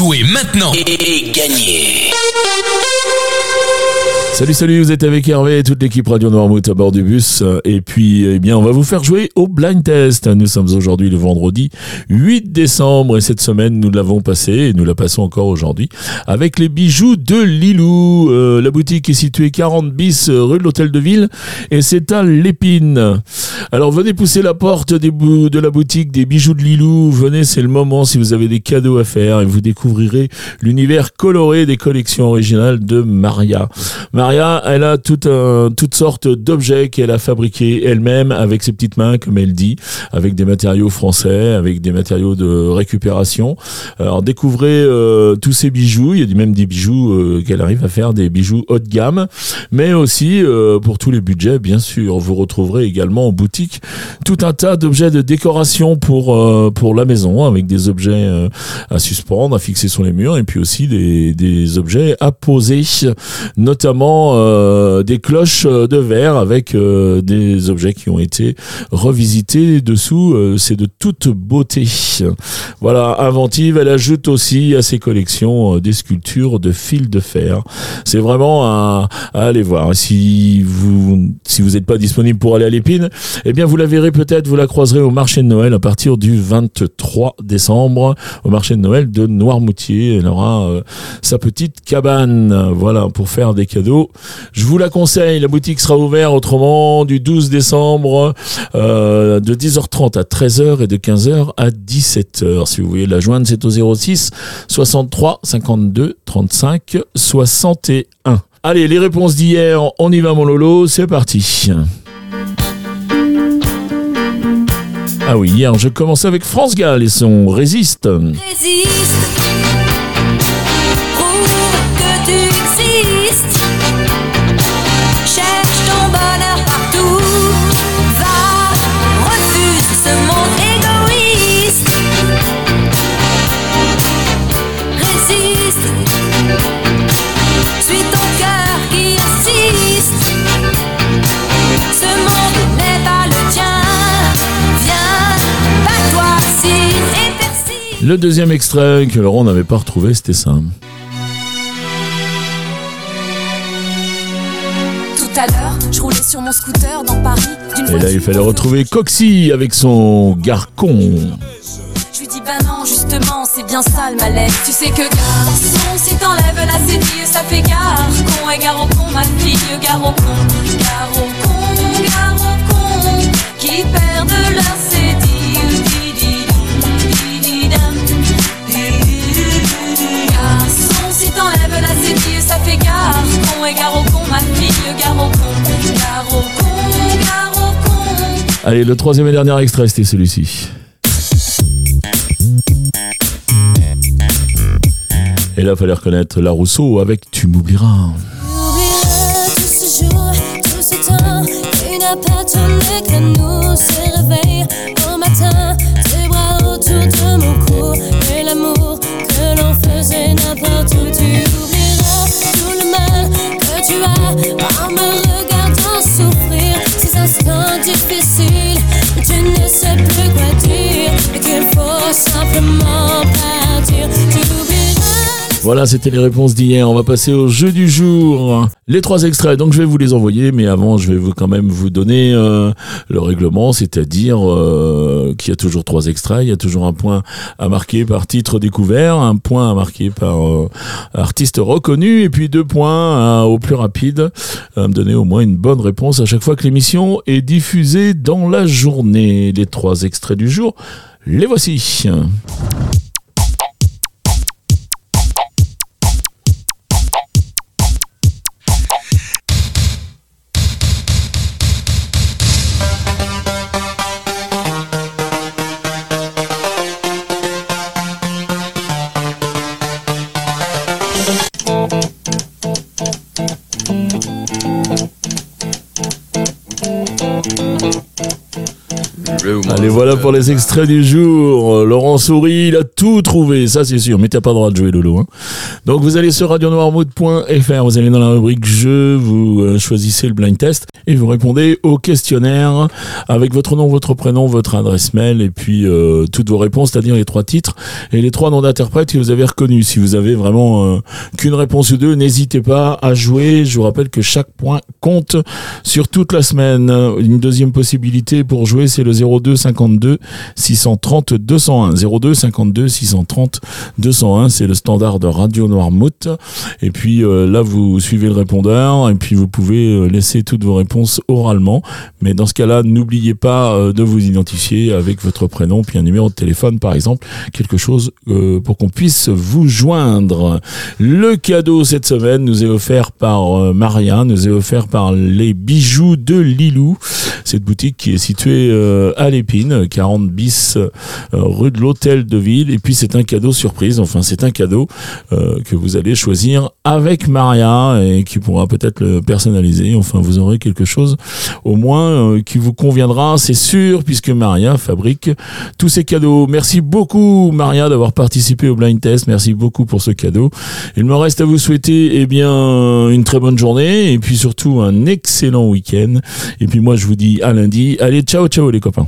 Jouez maintenant et, gagnez Salut, salut, vous êtes avec Hervé et toute l'équipe Radio Noirmouth à bord du bus. Et puis, eh bien, on va vous faire jouer au blind test. Nous sommes aujourd'hui le vendredi 8 décembre et cette semaine, nous l'avons passé et nous la passons encore aujourd'hui avec les bijoux de Lilou. Euh, la boutique est située 40 bis rue de l'Hôtel de Ville et c'est à Lépine. Alors, venez pousser la porte de la boutique des bijoux de Lilou. Venez, c'est le moment si vous avez des cadeaux à faire et vous découvrirez l'univers coloré des collections originales de Maria. Maria, elle a tout un, toutes sortes d'objets qu'elle a fabriqués elle-même avec ses petites mains, comme elle dit, avec des matériaux français, avec des matériaux de récupération. Alors découvrez euh, tous ces bijoux. Il y a même des bijoux euh, qu'elle arrive à faire, des bijoux haut de gamme, mais aussi euh, pour tous les budgets, bien sûr. Vous retrouverez également en tout un tas d'objets de décoration pour pour la maison, avec des objets à suspendre, à fixer sur les murs, et puis aussi des, des objets à poser, notamment euh, des cloches euh, de verre avec euh, des objets qui ont été revisités dessous. c'est de toute beauté. Voilà, inventive. Elle ajoute aussi à ses collections des sculptures de fil de fer. C'est vraiment à, aller voir. Si vous si vous n'êtes pas disponible pour aller à l'épine, eh bien vous la verrez peut-être, vous la croiserez au marché de Noël à partir du 23 décembre au marché de Noël de Noirmoutier. Elle aura sa petite cabane, voilà, pour faire des cadeaux je vous la conseille, la boutique sera ouverte autrement du 12 décembre euh, de 10h30 à 13h et de 15h à 17h. Si vous voulez la joindre, c'est au 06 63 52 35 61. Allez, les réponses d'hier, on y va mon Lolo, c'est parti. Ah oui, hier je commençais avec France Gall et son Résiste. Résiste. Le deuxième extrait que Laurent n'avait pas retrouvé, c'était ça. Tout à l'heure, je roulais sur mon scooter dans Paris. Et là, il fallait retrouver Coxy avec son garcon. Je lui dis bah non, justement, c'est bien ça le malaise. Tu sais que garçon, si t'enlèves la cédille, ça fait gare. Con et gare con, ma fille, con, gare con, qui perdent leur Allez, le troisième et dernier extrait, c'était celui-ci. Et là, fallait reconnaître la Rousseau avec Tu m'oublieras. de mon et l'amour que l'on faisait Voilà, c'était les réponses d'hier. On va passer au jeu du jour. Les trois extraits, donc je vais vous les envoyer, mais avant, je vais vous quand même vous donner euh, le règlement, c'est-à-dire euh, qu'il y a toujours trois extraits, il y a toujours un point à marquer par titre découvert, un point à marquer par euh, artiste reconnu, et puis deux points au plus rapide à me donner au moins une bonne réponse à chaque fois que l'émission est diffusée dans la journée. Les trois extraits du jour, les voici. Allez, voilà pour les extraits du jour. Laurent Souris, il a tout trouvé, ça c'est sûr. Mais t'as pas le droit de jouer, Lolo. Hein. Donc vous allez sur radionoirmood.fr, vous allez dans la rubrique jeu, vous euh, choisissez le blind test et vous répondez au questionnaire avec votre nom, votre prénom, votre adresse mail et puis euh, toutes vos réponses, c'est-à-dire les trois titres et les trois noms d'interprètes que vous avez reconnus. Si vous avez vraiment euh, qu'une réponse ou deux, n'hésitez pas à jouer. Je vous rappelle que chaque point compte sur toute la semaine. Une deuxième possibilité pour jouer, c'est le 02 52 630 201. 02 52 630 201, c'est le standard de Radio Noirmouth. Et puis euh, là, vous suivez le répondeur et puis vous pouvez euh, laisser toutes vos réponses oralement. Mais dans ce cas-là, n'oubliez pas euh, de vous identifier avec votre prénom puis un numéro de téléphone, par exemple, quelque chose pour qu'on puisse vous joindre. Le cadeau cette semaine nous est offert par Maria, nous est offert par les bijoux de Lilou. Cette boutique qui est située à l'Épine, 40 bis rue de l'Hôtel de Ville. Et puis c'est un cadeau surprise. Enfin, c'est un cadeau que vous allez choisir avec Maria et qui pourra peut-être le personnaliser. Enfin, vous aurez quelque chose au moins euh, qui vous conviendra, c'est sûr, puisque Maria fabrique tous ces cadeaux. Merci beaucoup Maria d'avoir participé au blind test. Merci beaucoup pour ce cadeau. Il me reste à vous souhaiter eh bien une très bonne journée et puis surtout un excellent week-end. Et puis moi je vous dis à lundi. Allez, ciao ciao les copains.